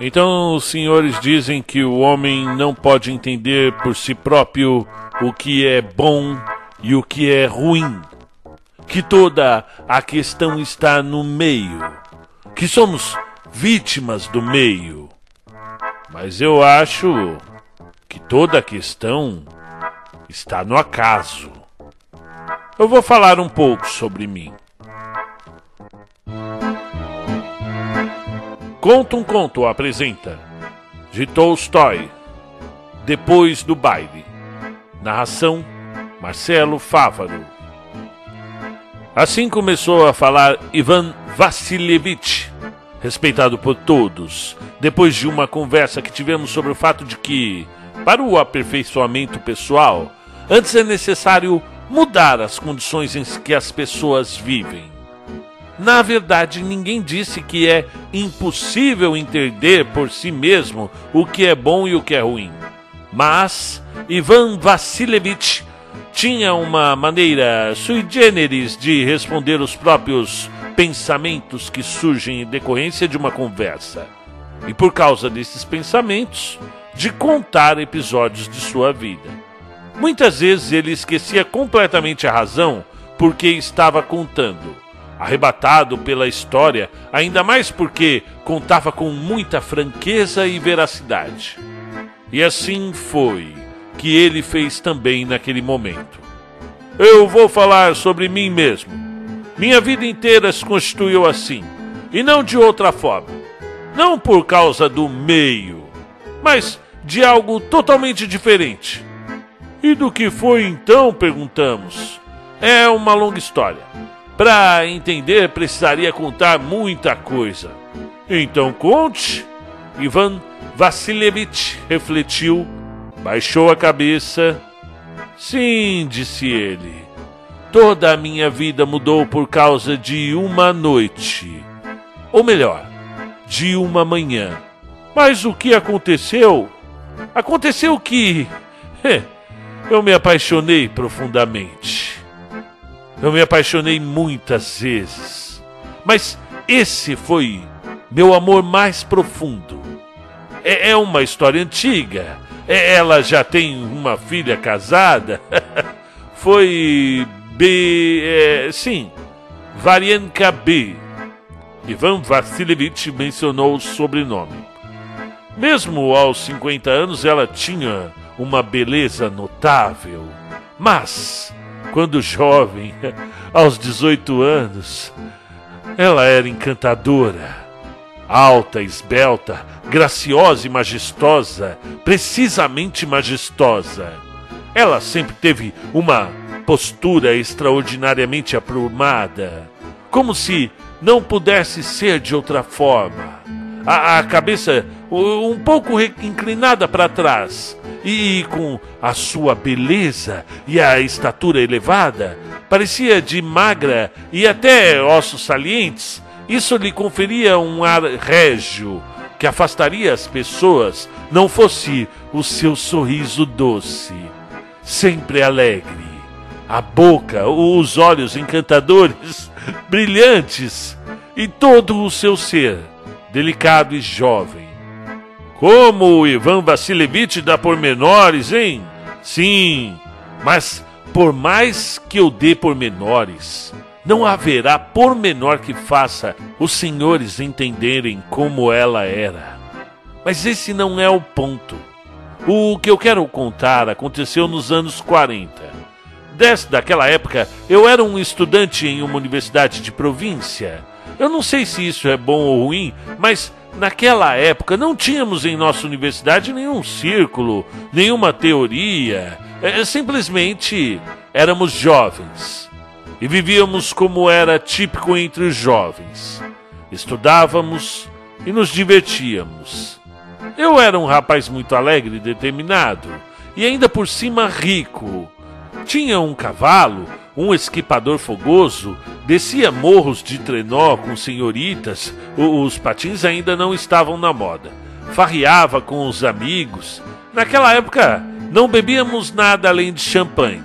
Então os senhores dizem que o homem não pode entender por si próprio o que é bom e o que é ruim. Que toda a questão está no meio. Que somos vítimas do meio. Mas eu acho que toda a questão está no acaso. Eu vou falar um pouco sobre mim. Conta um conto apresenta de Tolstói Depois do baile. Narração Marcelo Fávaro. Assim começou a falar Ivan Vassilievich, respeitado por todos, depois de uma conversa que tivemos sobre o fato de que, para o aperfeiçoamento pessoal, antes é necessário mudar as condições em que as pessoas vivem. Na verdade, ninguém disse que é impossível entender por si mesmo o que é bom e o que é ruim. Mas Ivan Vassilievich tinha uma maneira sui generis de responder os próprios pensamentos que surgem em decorrência de uma conversa. E por causa desses pensamentos, de contar episódios de sua vida. Muitas vezes ele esquecia completamente a razão por que estava contando arrebatado pela história, ainda mais porque contava com muita franqueza e veracidade. E assim foi que ele fez também naquele momento. Eu vou falar sobre mim mesmo. Minha vida inteira se constituiu assim, e não de outra forma. Não por causa do meio, mas de algo totalmente diferente. E do que foi então? perguntamos. É uma longa história. Para entender, precisaria contar muita coisa. Então conte. Ivan Vassilievich refletiu, baixou a cabeça. Sim, disse ele. Toda a minha vida mudou por causa de uma noite. Ou melhor, de uma manhã. Mas o que aconteceu? Aconteceu que. Eu me apaixonei profundamente. Eu me apaixonei muitas vezes, mas esse foi meu amor mais profundo. É, é uma história antiga. É, ela já tem uma filha casada. foi B. É, sim, Varianka B. Ivan Vassilievich mencionou o sobrenome. Mesmo aos 50 anos, ela tinha uma beleza notável. Mas quando jovem, aos 18 anos, ela era encantadora, alta, esbelta, graciosa e majestosa, precisamente majestosa. Ela sempre teve uma postura extraordinariamente aprumada, como se não pudesse ser de outra forma. A, a cabeça um pouco inclinada para trás, e com a sua beleza e a estatura elevada, parecia de magra e até ossos salientes. Isso lhe conferia um ar régio que afastaria as pessoas, não fosse o seu sorriso doce, sempre alegre, a boca, os olhos encantadores, brilhantes e todo o seu ser, delicado e jovem como o Ivan Vassilievich dá pormenores, hein? Sim, mas por mais que eu dê pormenores, não haverá pormenor que faça os senhores entenderem como ela era. Mas esse não é o ponto. O que eu quero contar aconteceu nos anos 40. Desde daquela época, eu era um estudante em uma universidade de província. Eu não sei se isso é bom ou ruim, mas Naquela época não tínhamos em nossa universidade nenhum círculo, nenhuma teoria, é, simplesmente éramos jovens e vivíamos como era típico entre os jovens. Estudávamos e nos divertíamos. Eu era um rapaz muito alegre e determinado, e ainda por cima rico. Tinha um cavalo, um esquipador fogoso, descia morros de trenó com senhoritas, os patins ainda não estavam na moda. Farreava com os amigos. Naquela época não bebíamos nada além de champanhe.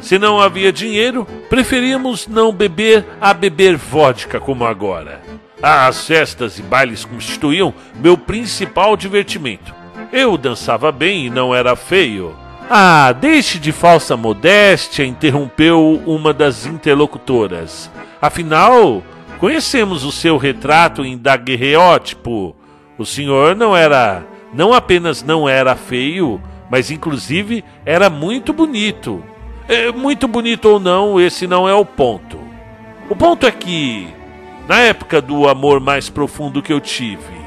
Se não havia dinheiro, preferíamos não beber a beber vodka como agora. As festas e bailes constituíam meu principal divertimento. Eu dançava bem e não era feio. Ah, deixe de falsa modéstia, interrompeu uma das interlocutoras. Afinal, conhecemos o seu retrato em daguerreótipo. O senhor não era, não apenas não era feio, mas inclusive era muito bonito. É, muito bonito ou não, esse não é o ponto. O ponto é que, na época do amor mais profundo que eu tive,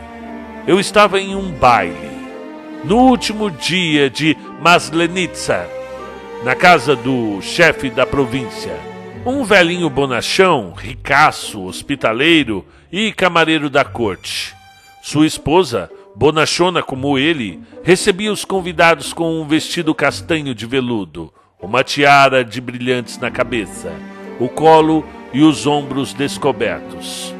eu estava em um baile, no último dia de Maslenitsa, na casa do chefe da província. Um velhinho bonachão, ricaço, hospitaleiro e camareiro da corte. Sua esposa, bonachona como ele, recebia os convidados com um vestido castanho de veludo, uma tiara de brilhantes na cabeça, o colo e os ombros descobertos.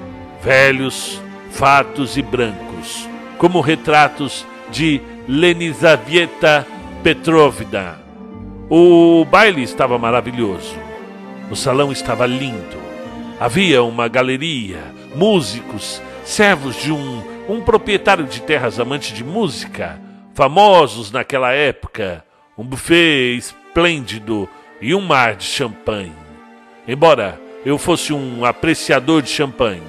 Velhos, fatos e brancos, como retratos de Lenizavieta Petrovna. O baile estava maravilhoso. O salão estava lindo. Havia uma galeria, músicos, servos de um um proprietário de terras amante de música, famosos naquela época, um buffet esplêndido e um mar de champanhe. Embora eu fosse um apreciador de champanhe,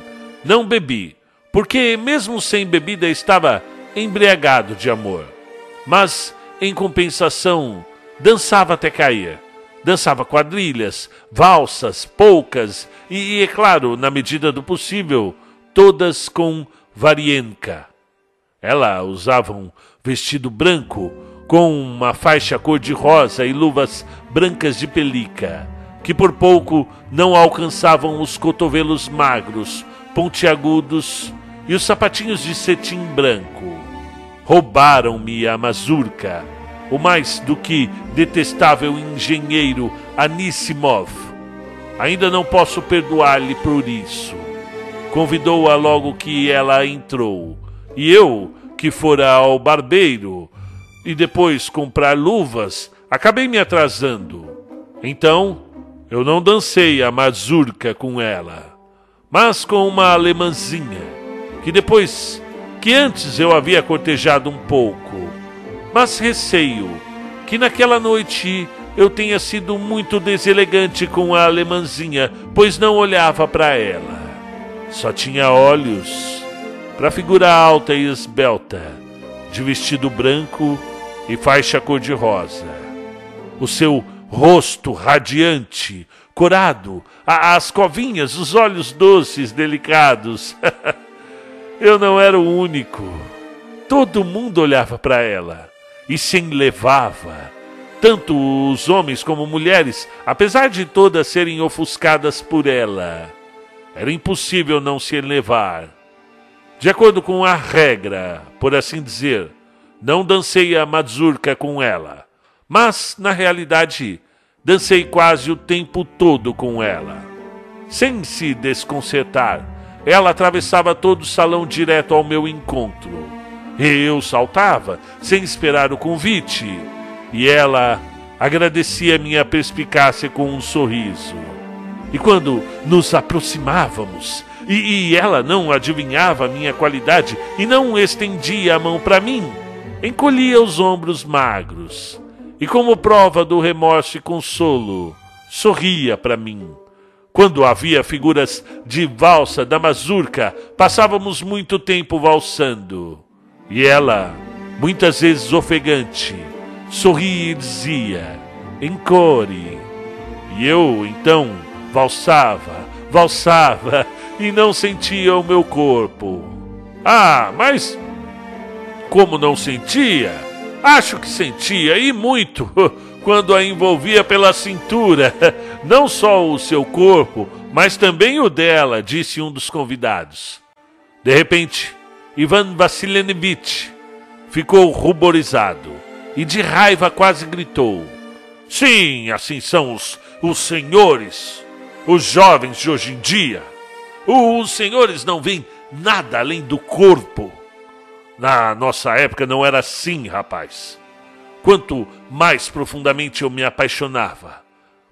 não bebi, porque mesmo sem bebida estava embriagado de amor. Mas, em compensação, dançava até cair. Dançava quadrilhas, valsas, polcas e, é claro, na medida do possível, todas com Varienka. Ela usava um vestido branco com uma faixa cor-de-rosa e luvas brancas de pelica, que por pouco não alcançavam os cotovelos magros, pontiagudos e os sapatinhos de cetim branco. Roubaram-me a mazurca, o mais do que detestável engenheiro Anissimov. Ainda não posso perdoar-lhe por isso convidou-a logo que ela entrou. E eu, que fora ao barbeiro e depois comprar luvas, acabei me atrasando. Então, eu não dancei a mazurca com ela, mas com uma alemãzinha, que depois, que antes eu havia cortejado um pouco. Mas receio que naquela noite eu tenha sido muito deselegante com a alemãzinha, pois não olhava para ela. Só tinha olhos para figura alta e esbelta, de vestido branco e faixa cor-de-rosa. O seu rosto radiante, corado, as covinhas, os olhos doces, delicados. Eu não era o único. Todo mundo olhava para ela e se enlevava. Tanto os homens como mulheres, apesar de todas serem ofuscadas por ela. Era impossível não se elevar. De acordo com a regra, por assim dizer, não dancei a mazurca com ela, mas, na realidade, dancei quase o tempo todo com ela. Sem se desconcertar, ela atravessava todo o salão direto ao meu encontro. E eu saltava, sem esperar o convite, e ela agradecia minha perspicácia com um sorriso. E quando nos aproximávamos, e, e ela não adivinhava minha qualidade e não estendia a mão para mim, encolhia os ombros magros e, como prova do remorso e consolo, sorria para mim. Quando havia figuras de valsa da mazurca, passávamos muito tempo valsando. E ela, muitas vezes ofegante, sorria e dizia: Encore. E eu, então, valsava, valsava e não sentia o meu corpo. Ah, mas como não sentia? Acho que sentia e muito quando a envolvia pela cintura, não só o seu corpo, mas também o dela, disse um dos convidados. De repente, Ivan Vassilievich ficou ruborizado e de raiva quase gritou: Sim, assim são os, os senhores os jovens de hoje em dia, os senhores não veem nada além do corpo. Na nossa época não era assim, rapaz. Quanto mais profundamente eu me apaixonava,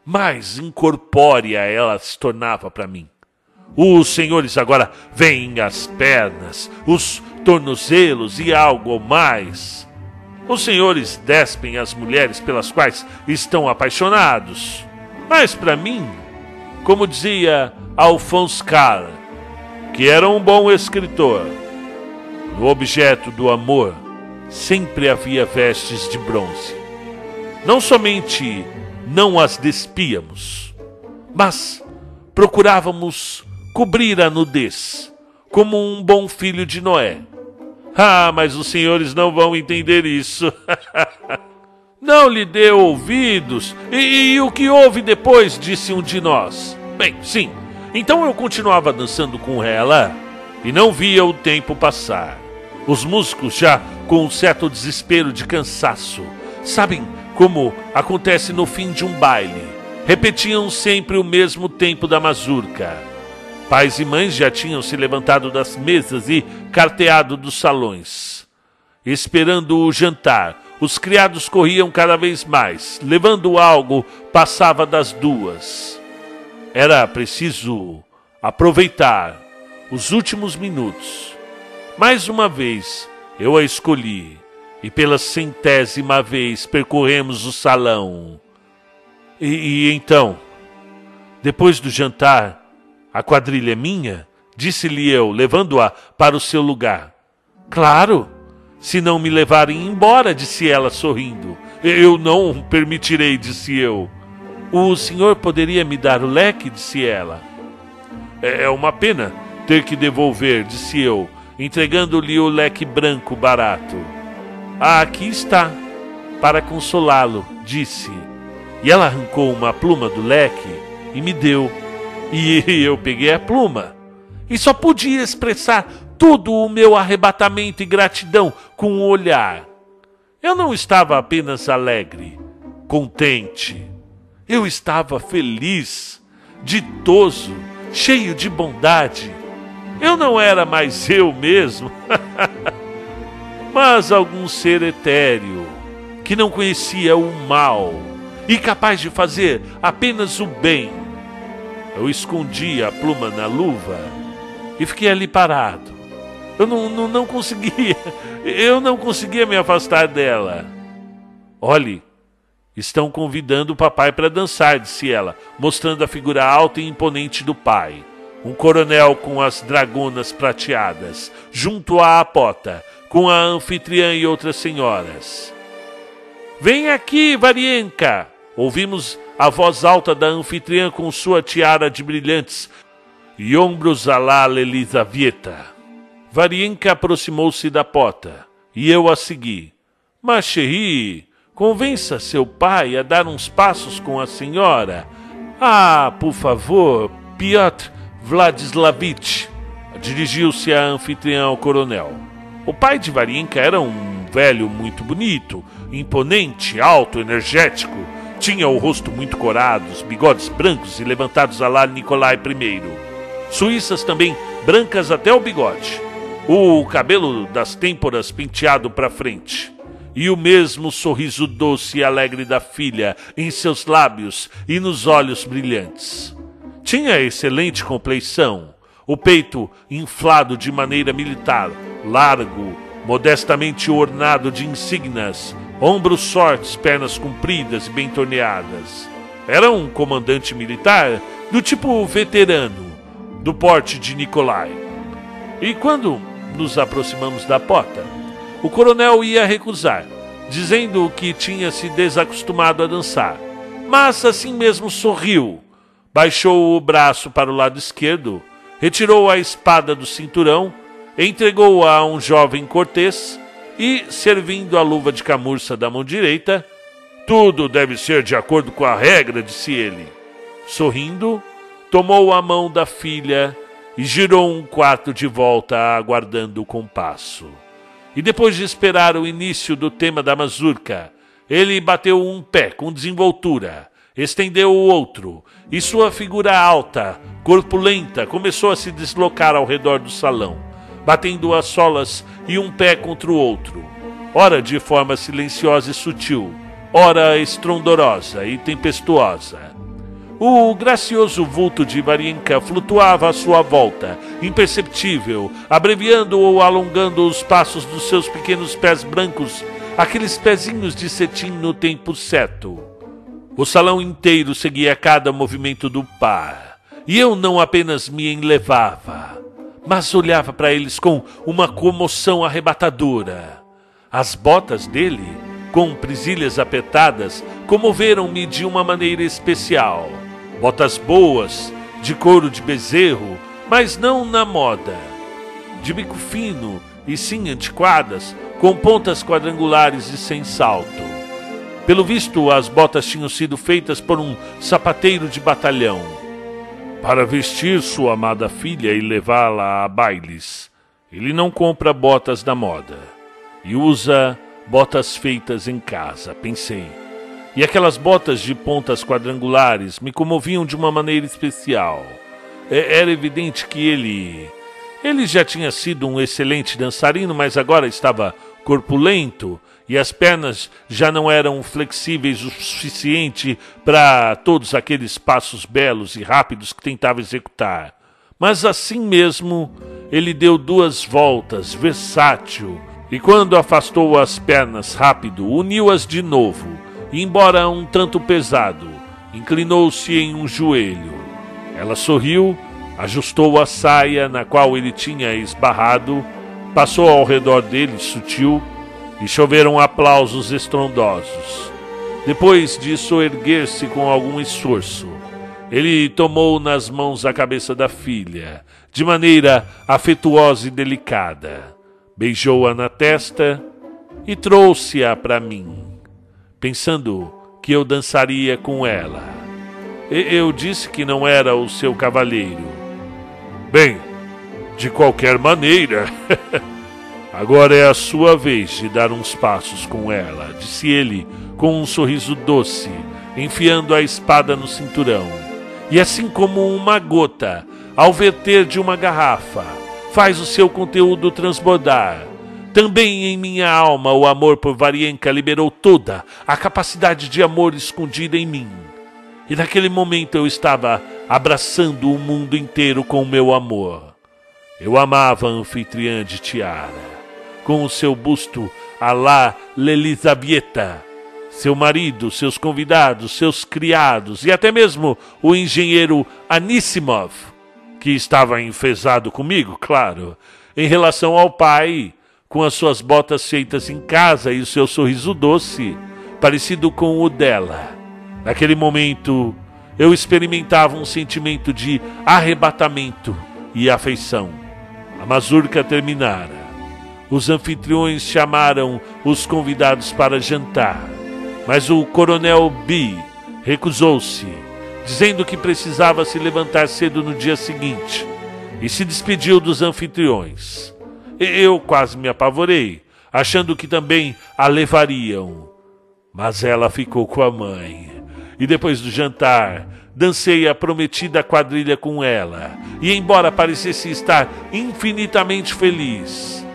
mais incorpórea ela se tornava para mim. Os senhores agora veem as pernas, os tornozelos e algo mais. Os senhores despem as mulheres pelas quais estão apaixonados. Mas para mim, como dizia Alphonse Carr, que era um bom escritor, no objeto do amor sempre havia vestes de bronze. Não somente não as despíamos, mas procurávamos cobrir a nudez, como um bom filho de Noé. Ah, mas os senhores não vão entender isso. não lhe deu ouvidos. E, e, o que houve depois? Disse um de nós. Bem, sim. Então eu continuava dançando com ela e não via o tempo passar. Os músicos, já com um certo desespero de cansaço, sabem como acontece no fim de um baile, repetiam sempre o mesmo tempo da mazurca. Pais e mães já tinham se levantado das mesas e carteado dos salões. Esperando o jantar, os criados corriam cada vez mais. Levando algo, passava das duas. Era preciso aproveitar os últimos minutos. Mais uma vez, eu a escolhi, e pela centésima vez percorremos o salão. E, e então, depois do jantar, a quadrilha é minha? Disse-lhe eu, levando-a para o seu lugar. Claro, se não me levarem embora, disse ela, sorrindo. Eu não permitirei, disse eu. O senhor poderia me dar o leque? disse ela. É, é uma pena ter que devolver, disse eu, entregando-lhe o leque branco barato. Ah, aqui está, para consolá-lo, disse. E ela arrancou uma pluma do leque e me deu. E eu peguei a pluma e só podia expressar todo o meu arrebatamento e gratidão com um olhar. Eu não estava apenas alegre, contente. Eu estava feliz, ditoso, cheio de bondade. Eu não era mais eu mesmo, mas algum ser etéreo que não conhecia o mal e capaz de fazer apenas o bem eu escondi a pluma na luva e fiquei ali parado. Eu não, não, não conseguia, eu não conseguia me afastar dela. Olhe, estão convidando o papai para dançar, disse ela, mostrando a figura alta e imponente do pai. Um coronel com as dragonas prateadas, junto à apota, com a anfitriã e outras senhoras. Vem aqui, Varienka! Ouvimos a voz alta da anfitriã com sua tiara de brilhantes e ombros a la Elisavieta. Varienka aproximou-se da porta e eu a segui. Mas, Cherie, convença seu pai a dar uns passos com a senhora. Ah, por favor, Piotr Vladislavich. Dirigiu-se a anfitriã coronel. O pai de Varienka era um velho muito bonito, imponente, alto, energético tinha o rosto muito corado, os bigodes brancos e levantados a lá Nicolai I. Suíças também brancas até o bigode. O cabelo das têmporas penteado para frente. E o mesmo sorriso doce e alegre da filha em seus lábios e nos olhos brilhantes. Tinha excelente compleição, o peito inflado de maneira militar, largo, modestamente ornado de insígnias, ombros fortes, pernas compridas e bem torneadas. Era um comandante militar do tipo veterano, do porte de Nicolai. E quando nos aproximamos da porta, o coronel ia recusar, dizendo que tinha se desacostumado a dançar. Mas assim mesmo sorriu, baixou o braço para o lado esquerdo, retirou a espada do cinturão, entregou-a a um jovem cortês e, servindo a luva de camurça da mão direita, tudo deve ser de acordo com a regra, disse ele. Sorrindo, tomou a mão da filha e girou um quarto de volta, aguardando o compasso. E depois de esperar o início do tema da mazurca, ele bateu um pé com desenvoltura, estendeu o outro, e sua figura alta, corpulenta, começou a se deslocar ao redor do salão batendo as solas e um pé contra o outro, ora de forma silenciosa e sutil, ora estrondorosa e tempestuosa. O gracioso vulto de Varienka flutuava à sua volta, imperceptível, abreviando ou alongando os passos dos seus pequenos pés brancos, aqueles pezinhos de cetim no tempo certo. O salão inteiro seguia cada movimento do par, e eu não apenas me enlevava, mas olhava para eles com uma comoção arrebatadora. As botas dele, com presilhas apertadas, comoveram-me de uma maneira especial botas boas, de couro de bezerro, mas não na moda. De bico fino e sim antiquadas, com pontas quadrangulares e sem salto. Pelo visto, as botas tinham sido feitas por um sapateiro de batalhão. Para vestir sua amada filha e levá-la a bailes, ele não compra botas da moda e usa botas feitas em casa, pensei. E aquelas botas de pontas quadrangulares me comoviam de uma maneira especial. É, era evidente que ele. Ele já tinha sido um excelente dançarino, mas agora estava corpulento e as pernas já não eram flexíveis o suficiente para todos aqueles passos belos e rápidos que tentava executar. Mas assim mesmo, ele deu duas voltas, versátil, e quando afastou as pernas rápido, uniu-as de novo e, embora um tanto pesado, inclinou-se em um joelho. Ela sorriu, ajustou a saia na qual ele tinha esbarrado, passou ao redor dele sutil e choveram aplausos estrondosos. Depois disso, erguer-se com algum esforço. Ele tomou nas mãos a cabeça da filha, de maneira afetuosa e delicada, beijou-a na testa e trouxe-a para mim pensando que eu dançaria com ela. Eu disse que não era o seu cavalheiro. Bem, de qualquer maneira, agora é a sua vez de dar uns passos com ela, disse ele com um sorriso doce, enfiando a espada no cinturão. E assim como uma gota, ao verter de uma garrafa, faz o seu conteúdo transbordar, também em minha alma o amor por Varienka liberou toda a capacidade de amor escondida em mim. E naquele momento eu estava abraçando o mundo inteiro com o meu amor. Eu amava a anfitriã de Tiara, com o seu busto a la Lelisabieta, seu marido, seus convidados, seus criados e até mesmo o engenheiro Anissimov, que estava enfesado comigo, claro, em relação ao pai com as suas botas feitas em casa e o seu sorriso doce, parecido com o dela. Naquele momento, eu experimentava um sentimento de arrebatamento e afeição. A mazurca terminara. Os anfitriões chamaram os convidados para jantar, mas o coronel B recusou-se, dizendo que precisava se levantar cedo no dia seguinte, e se despediu dos anfitriões. Eu quase me apavorei, achando que também a levariam. Mas ela ficou com a mãe. E depois do jantar, dancei a prometida quadrilha com ela. E embora parecesse estar infinitamente feliz,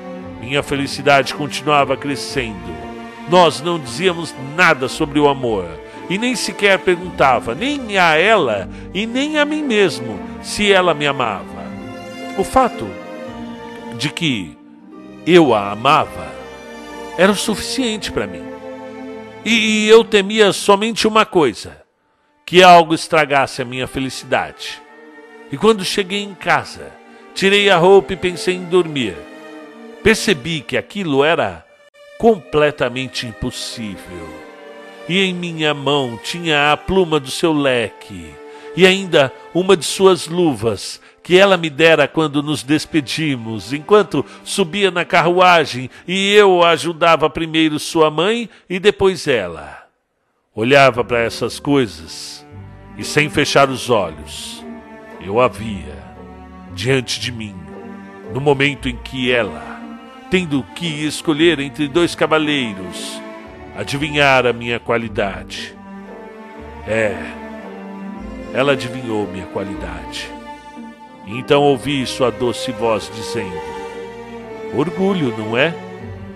minha felicidade continuava crescendo. Nós não dizíamos nada sobre o amor e nem sequer perguntava, nem a ela e nem a mim mesmo, se ela me amava. O fato de que eu a amava era o suficiente para mim. E eu temia somente uma coisa: que algo estragasse a minha felicidade. E quando cheguei em casa, tirei a roupa e pensei em dormir. Percebi que aquilo era completamente impossível. E em minha mão tinha a pluma do seu leque e ainda uma de suas luvas que ela me dera quando nos despedimos, enquanto subia na carruagem e eu ajudava primeiro sua mãe e depois ela. Olhava para essas coisas e, sem fechar os olhos, eu a via diante de mim, no momento em que ela, tendo que escolher entre dois cavaleiros, adivinhara minha qualidade. É, ela adivinhou minha qualidade. Então ouvi sua doce voz dizendo: Orgulho, não é?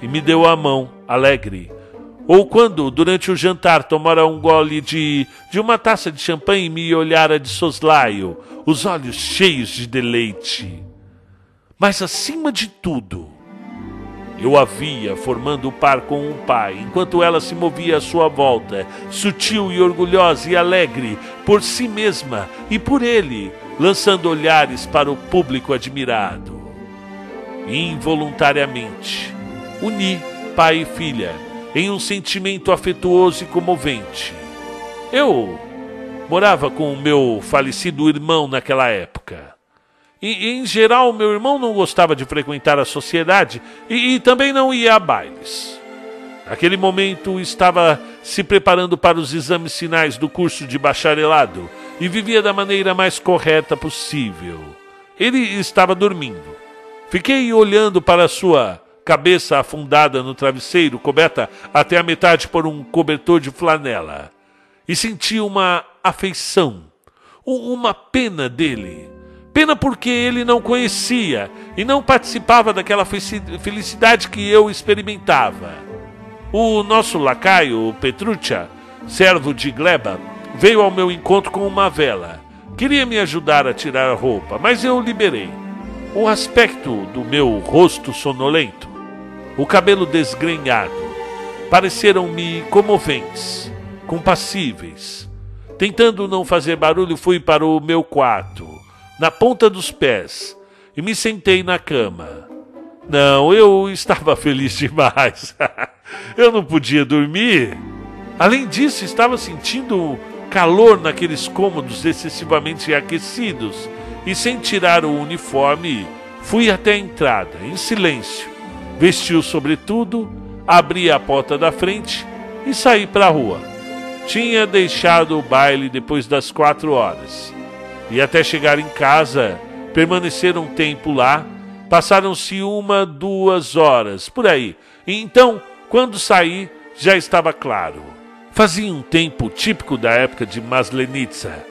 E me deu a mão, alegre, ou quando, durante o jantar, tomara um gole de, de uma taça de champanhe e me olhara de soslaio, os olhos cheios de deleite. Mas, acima de tudo, eu a via formando par com um pai, enquanto ela se movia à sua volta, sutil e orgulhosa e alegre por si mesma e por ele, lançando olhares para o público admirado. Involuntariamente, uni pai e filha em um sentimento afetuoso e comovente. Eu morava com o meu falecido irmão naquela época. E, em geral, meu irmão não gostava de frequentar a sociedade e, e também não ia a bailes. Naquele momento estava se preparando para os exames finais do curso de bacharelado e vivia da maneira mais correta possível. Ele estava dormindo. Fiquei olhando para sua cabeça afundada no travesseiro, coberta até a metade por um cobertor de flanela, e senti uma afeição, uma pena dele. Pena porque ele não conhecia e não participava daquela felicidade que eu experimentava. O nosso lacaio, Petruccia, servo de Gleba, veio ao meu encontro com uma vela. Queria me ajudar a tirar a roupa, mas eu liberei. O aspecto do meu rosto sonolento o cabelo desgrenhado, pareceram-me comoventes, compassíveis. Tentando não fazer barulho, fui para o meu quarto, na ponta dos pés, e me sentei na cama. Não, eu estava feliz demais. eu não podia dormir. Além disso, estava sentindo calor naqueles cômodos excessivamente aquecidos e, sem tirar o uniforme, fui até a entrada, em silêncio vestiu sobretudo, abri a porta da frente e saí para a rua. Tinha deixado o baile depois das quatro horas. E até chegar em casa, permaneceram um tempo lá, passaram-se uma, duas horas, por aí. E então, quando saí, já estava claro. Fazia um tempo típico da época de Maslenitsa.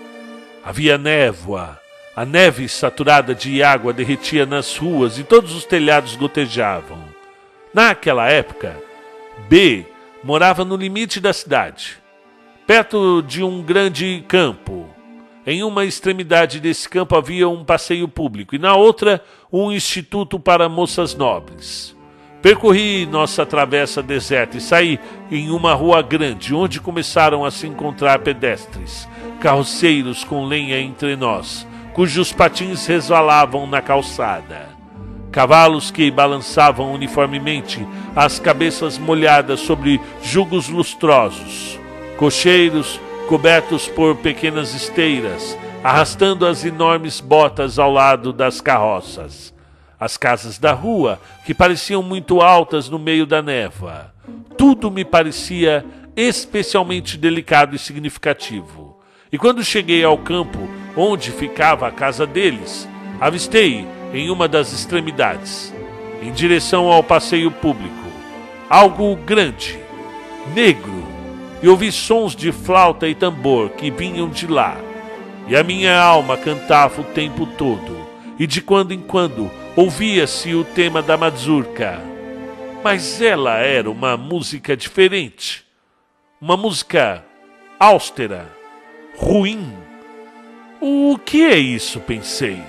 Havia névoa, a neve saturada de água derretia nas ruas e todos os telhados gotejavam. Naquela época, B morava no limite da cidade, perto de um grande campo. Em uma extremidade desse campo havia um passeio público e na outra um instituto para moças nobres. Percorri nossa travessa deserta e saí em uma rua grande, onde começaram a se encontrar pedestres, carroceiros com lenha entre nós, cujos patins resvalavam na calçada cavalos que balançavam uniformemente, as cabeças molhadas sobre jugos lustrosos, cocheiros cobertos por pequenas esteiras, arrastando as enormes botas ao lado das carroças. As casas da rua, que pareciam muito altas no meio da neva. Tudo me parecia especialmente delicado e significativo. E quando cheguei ao campo onde ficava a casa deles, avistei em uma das extremidades, em direção ao passeio público. Algo grande, negro, e ouvi sons de flauta e tambor que vinham de lá. E a minha alma cantava o tempo todo, e de quando em quando ouvia-se o tema da mazurca. Mas ela era uma música diferente, uma música austera, ruim. O que é isso? pensei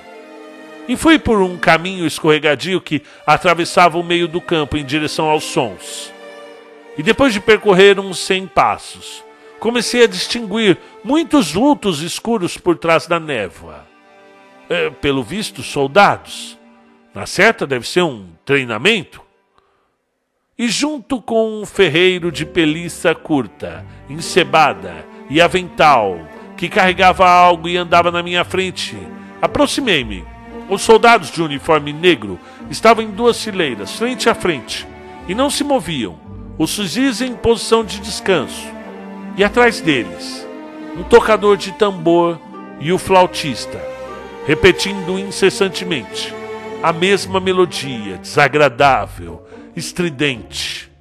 e fui por um caminho escorregadio que atravessava o meio do campo em direção aos sons. E depois de percorrer uns cem passos, comecei a distinguir muitos vultos escuros por trás da névoa. É, pelo visto, soldados. Na certa, deve ser um treinamento. E junto com um ferreiro de peliça curta, encebada e avental, que carregava algo e andava na minha frente, aproximei-me os soldados de uniforme negro estavam em duas fileiras, frente a frente, e não se moviam, os fuzis em posição de descanso. E atrás deles, um tocador de tambor e o flautista, repetindo incessantemente a mesma melodia, desagradável, estridente.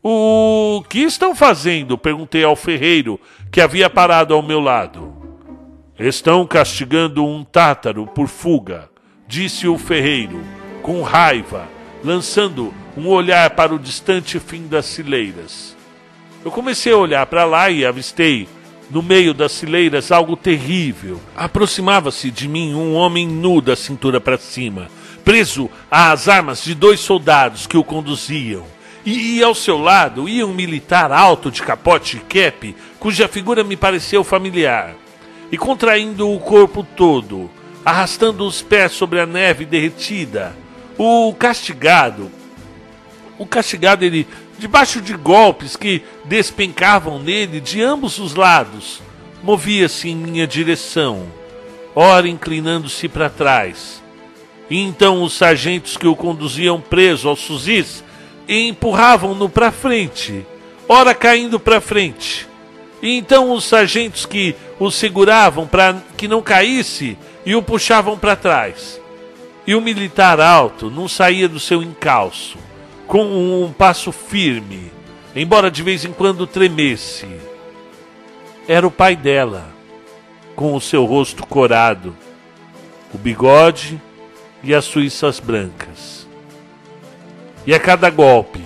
O que estão fazendo? perguntei ao ferreiro que havia parado ao meu lado. Estão castigando um tátaro por fuga, disse o ferreiro, com raiva, lançando um olhar para o distante fim das fileiras. Eu comecei a olhar para lá e avistei, no meio das fileiras, algo terrível. Aproximava-se de mim um homem nu da cintura para cima, preso às armas de dois soldados que o conduziam. E, e, ao seu lado ia um militar alto de capote e cap, cuja figura me pareceu familiar. E contraindo o corpo todo, arrastando os pés sobre a neve derretida, o castigado. O castigado ele debaixo de golpes que despencavam nele de ambos os lados, movia-se em minha direção, ora inclinando-se para trás. E então os sargentos que o conduziam preso aos fuzis empurravam-no para frente, ora caindo para frente. E então os sargentos que o seguravam para que não caísse e o puxavam para trás. E o militar alto não saía do seu encalço com um passo firme, embora de vez em quando tremesse. Era o pai dela, com o seu rosto corado, o bigode e as suíças brancas. E a cada golpe,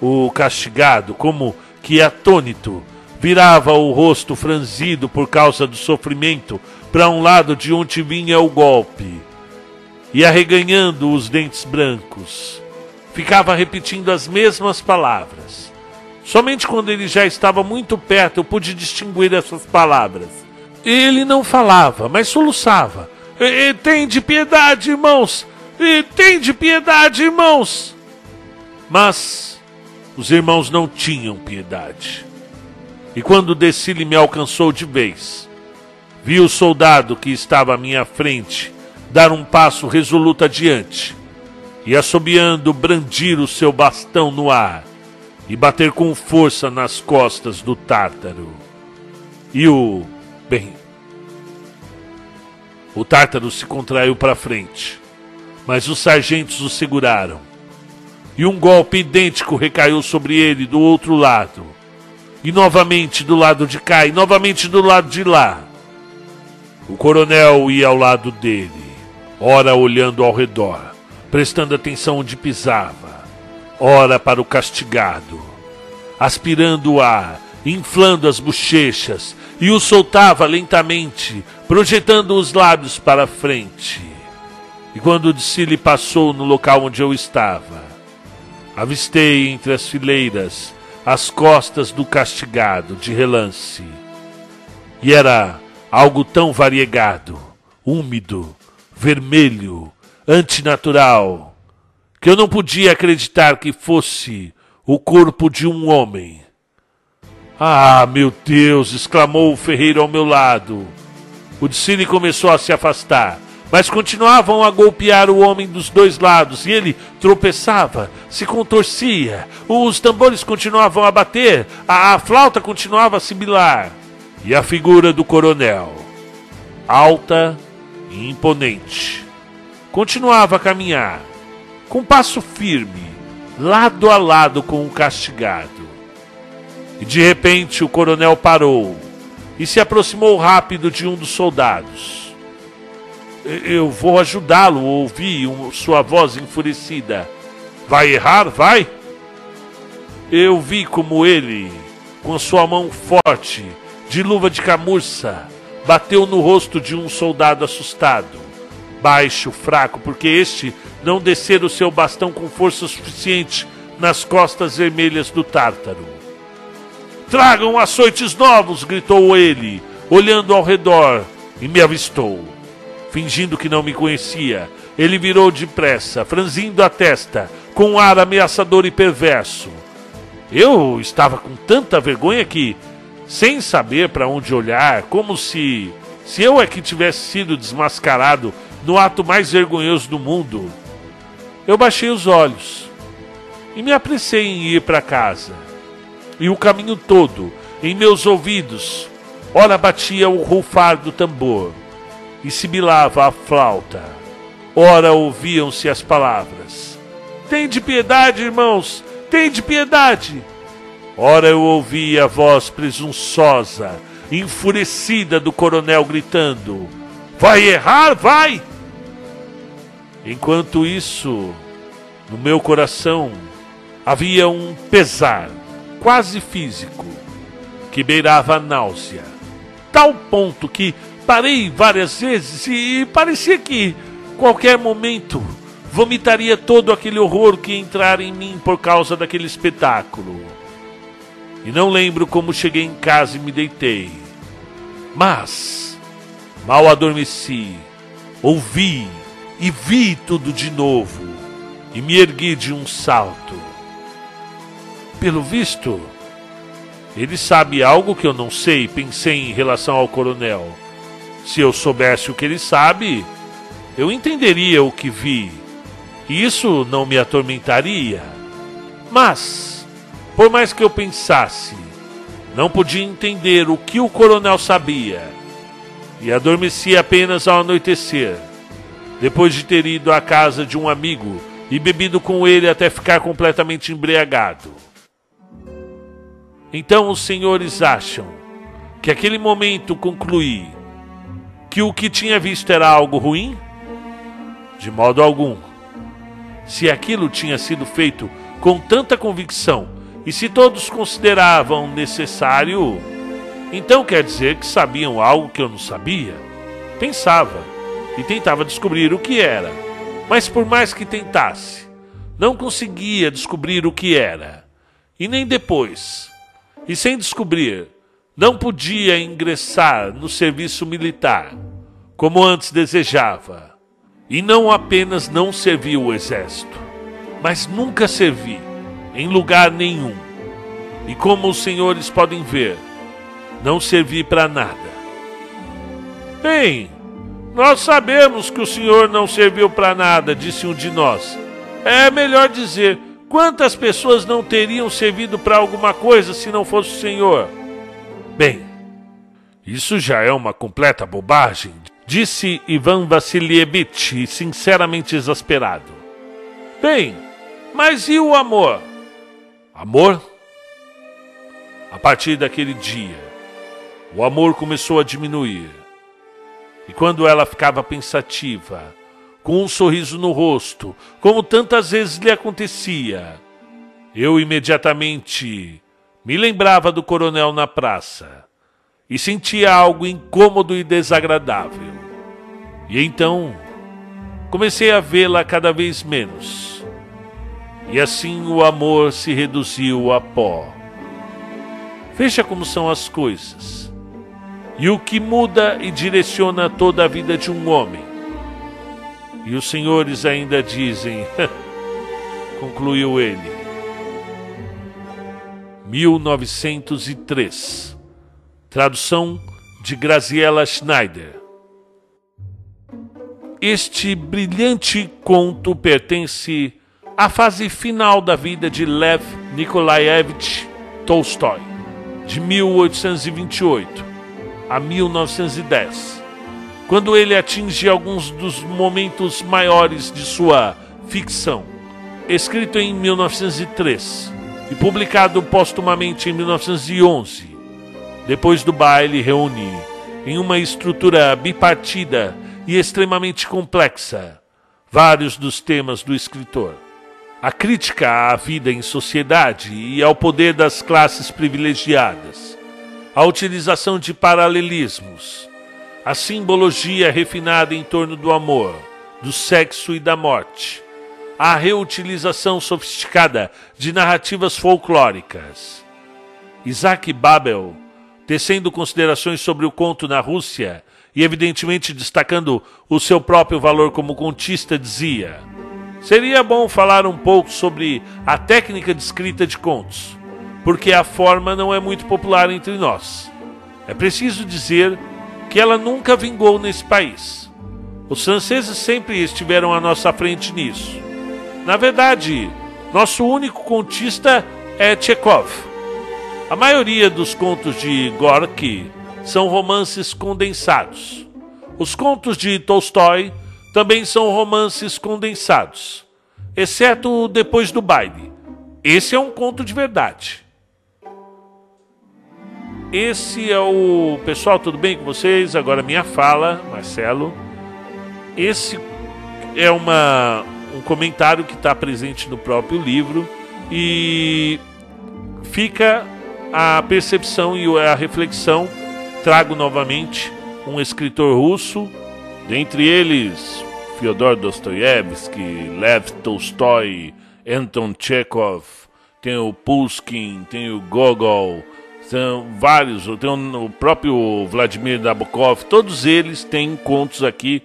o castigado, como que atônito, virava o rosto franzido por causa do sofrimento para um lado de onde vinha o golpe, e arreganhando os dentes brancos, ficava repetindo as mesmas palavras. Somente quando ele já estava muito perto eu pude distinguir essas palavras. Ele não falava, mas soluçava. E, tem de piedade, irmãos! E, tem de piedade, irmãos! Mas os irmãos não tinham piedade. E quando Decile me alcançou de vez, vi o soldado que estava à minha frente dar um passo resoluto adiante e assobiando brandir o seu bastão no ar e bater com força nas costas do tártaro. E o. Bem. O tártaro se contraiu para frente, mas os sargentos o seguraram. E um golpe idêntico recaiu sobre ele do outro lado. E novamente do lado de cá, e novamente do lado de lá. O coronel ia ao lado dele, ora olhando ao redor prestando atenção onde pisava, ora para o castigado, aspirando o ar, inflando as bochechas, e o soltava lentamente, projetando os lábios para frente. E quando Dicile passou no local onde eu estava, avistei entre as fileiras as costas do castigado de relance. E era algo tão variegado, úmido, vermelho, antinatural, que eu não podia acreditar que fosse o corpo de um homem. Ah, meu Deus! exclamou o ferreiro ao meu lado. O Dicine começou a se afastar, mas continuavam a golpear o homem dos dois lados, e ele tropeçava, se contorcia, os tambores continuavam a bater, a, a flauta continuava a sibilar, e a figura do coronel, alta e imponente, continuava a caminhar, com passo firme, lado a lado com o castigado. E de repente o coronel parou e se aproximou rápido de um dos soldados. Eu vou ajudá-lo, ouvi sua voz enfurecida. Vai errar? Vai? Eu vi como ele, com sua mão forte, de luva de camurça, bateu no rosto de um soldado assustado baixo, fraco, porque este não descer o seu bastão com força suficiente nas costas vermelhas do tártaro. Tragam açoites novos! gritou ele, olhando ao redor, e me avistou. Fingindo que não me conhecia, ele virou depressa, franzindo a testa, com um ar ameaçador e perverso. Eu estava com tanta vergonha que, sem saber para onde olhar, como se se eu é que tivesse sido desmascarado no ato mais vergonhoso do mundo, eu baixei os olhos e me apressei em ir para casa. E o caminho todo, em meus ouvidos, ora batia o rufar do tambor e sibilava a flauta, ora ouviam-se as palavras: Tem de piedade, irmãos, tem de piedade. Ora eu ouvia a voz presunçosa, enfurecida do coronel gritando: Vai errar, vai! Enquanto isso, no meu coração havia um pesar quase físico, que beirava a náusea. Tal ponto que parei várias vezes e parecia que, qualquer momento, vomitaria todo aquele horror que entrara em mim por causa daquele espetáculo. E não lembro como cheguei em casa e me deitei. Mas, mal adormeci, ouvi e vi tudo de novo e me ergui de um salto. Pelo visto, ele sabe algo que eu não sei, pensei em relação ao coronel. Se eu soubesse o que ele sabe, eu entenderia o que vi, e isso não me atormentaria. Mas, por mais que eu pensasse, não podia entender o que o coronel sabia, e adormeci apenas ao anoitecer, depois de ter ido à casa de um amigo e bebido com ele até ficar completamente embriagado. Então os senhores acham que aquele momento concluí que o que tinha visto era algo ruim? De modo algum. Se aquilo tinha sido feito com tanta convicção e se todos consideravam necessário, então quer dizer que sabiam algo que eu não sabia? Pensava e tentava descobrir o que era mas por mais que tentasse, não conseguia descobrir o que era. E nem depois. E sem descobrir, não podia ingressar no serviço militar, como antes desejava. E não apenas não servi o exército, mas nunca servi em lugar nenhum. E como os senhores podem ver, não servi para nada. Bem, nós sabemos que o Senhor não serviu para nada, disse um de nós. É melhor dizer: quantas pessoas não teriam servido para alguma coisa se não fosse o Senhor? Bem, isso já é uma completa bobagem, disse Ivan Vassilievich, sinceramente exasperado. Bem, mas e o amor? Amor? A partir daquele dia, o amor começou a diminuir. E quando ela ficava pensativa, com um sorriso no rosto, como tantas vezes lhe acontecia, eu imediatamente me lembrava do coronel na praça e sentia algo incômodo e desagradável. E então comecei a vê-la cada vez menos. E assim o amor se reduziu a pó. Veja como são as coisas e o que muda e direciona toda a vida de um homem. E os senhores ainda dizem, concluiu ele. 1903. Tradução de Graziella Schneider. Este brilhante conto pertence à fase final da vida de Lev Nikolaevich Tolstói, de 1828 a 1910, quando ele atinge alguns dos momentos maiores de sua ficção. Escrito em 1903 e publicado postumamente em 1911, depois do baile reúne, em uma estrutura bipartida e extremamente complexa, vários dos temas do escritor. A crítica à vida em sociedade e ao poder das classes privilegiadas a utilização de paralelismos, a simbologia refinada em torno do amor, do sexo e da morte, a reutilização sofisticada de narrativas folclóricas. Isaac Babel, tecendo considerações sobre o conto na Rússia e evidentemente destacando o seu próprio valor como contista, dizia: Seria bom falar um pouco sobre a técnica de escrita de contos porque a forma não é muito popular entre nós. É preciso dizer que ela nunca vingou nesse país. Os franceses sempre estiveram à nossa frente nisso. Na verdade, nosso único contista é Chekhov. A maioria dos contos de Gorky são romances condensados. Os contos de Tolstói também são romances condensados, exceto Depois do Baile. Esse é um conto de verdade. Esse é o. Pessoal, tudo bem com vocês? Agora minha fala, Marcelo. Esse é uma, um comentário que está presente no próprio livro e fica a percepção e a reflexão. Trago novamente um escritor russo, dentre eles Fyodor Dostoiévski, Lev Tolstói, Anton Chekhov, tem o Pushkin, tem o Gogol, são vários, tem o próprio Vladimir Nabokov, todos eles têm contos aqui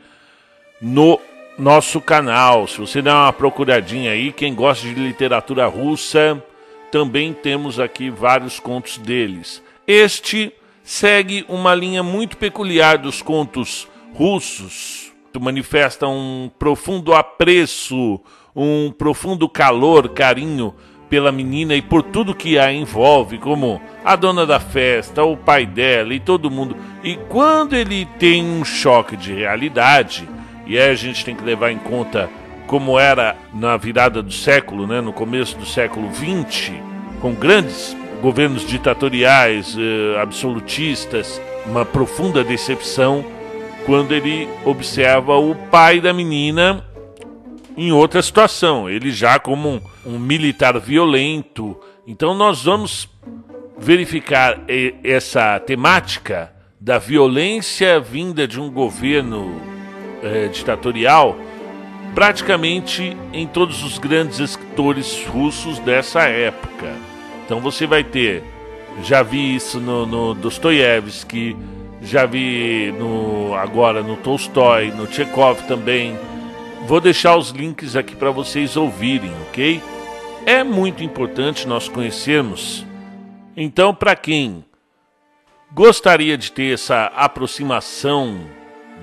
no nosso canal. Se você der uma procuradinha aí, quem gosta de literatura russa, também temos aqui vários contos deles. Este segue uma linha muito peculiar dos contos russos, que manifesta um profundo apreço, um profundo calor, carinho pela menina e por tudo que a envolve, como a dona da festa, o pai dela e todo mundo. E quando ele tem um choque de realidade, e aí a gente tem que levar em conta como era na virada do século, né, no começo do século XX, com grandes governos ditatoriais, eh, absolutistas, uma profunda decepção quando ele observa o pai da menina em outra situação, ele já como um, um militar violento. Então nós vamos verificar essa temática da violência vinda de um governo eh, ditatorial praticamente em todos os grandes escritores russos dessa época. Então você vai ter, já vi isso no, no Dostoiévski, já vi no agora no Tolstói, no Chekhov também. Vou deixar os links aqui para vocês ouvirem, ok? É muito importante nós conhecermos. Então, para quem gostaria de ter essa aproximação,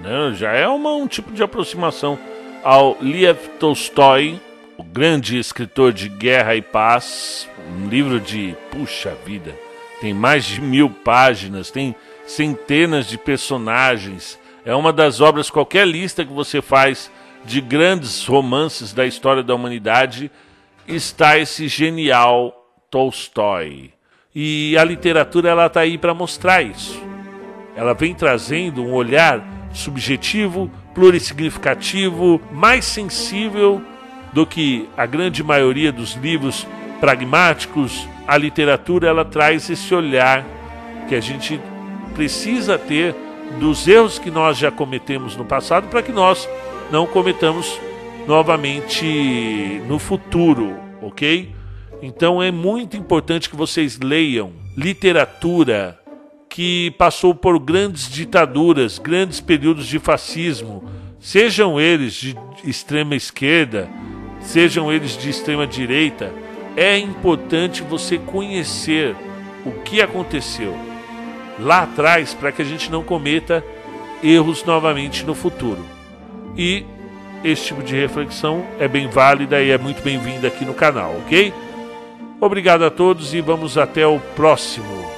né, já é uma, um tipo de aproximação ao Lev Tolstói, o grande escritor de Guerra e Paz, um livro de puxa vida, tem mais de mil páginas, tem centenas de personagens. É uma das obras, qualquer lista que você faz de grandes romances da história da humanidade, está esse genial Tolstói. E a literatura ela está aí para mostrar isso. Ela vem trazendo um olhar subjetivo, plurissignificativo, mais sensível do que a grande maioria dos livros pragmáticos. A literatura ela traz esse olhar que a gente precisa ter dos erros que nós já cometemos no passado para que nós não cometamos novamente no futuro, ok? Então é muito importante que vocês leiam literatura que passou por grandes ditaduras, grandes períodos de fascismo, sejam eles de extrema esquerda, sejam eles de extrema direita. É importante você conhecer o que aconteceu lá atrás para que a gente não cometa erros novamente no futuro. E esse tipo de reflexão é bem válida e é muito bem-vinda aqui no canal, ok? Obrigado a todos e vamos até o próximo.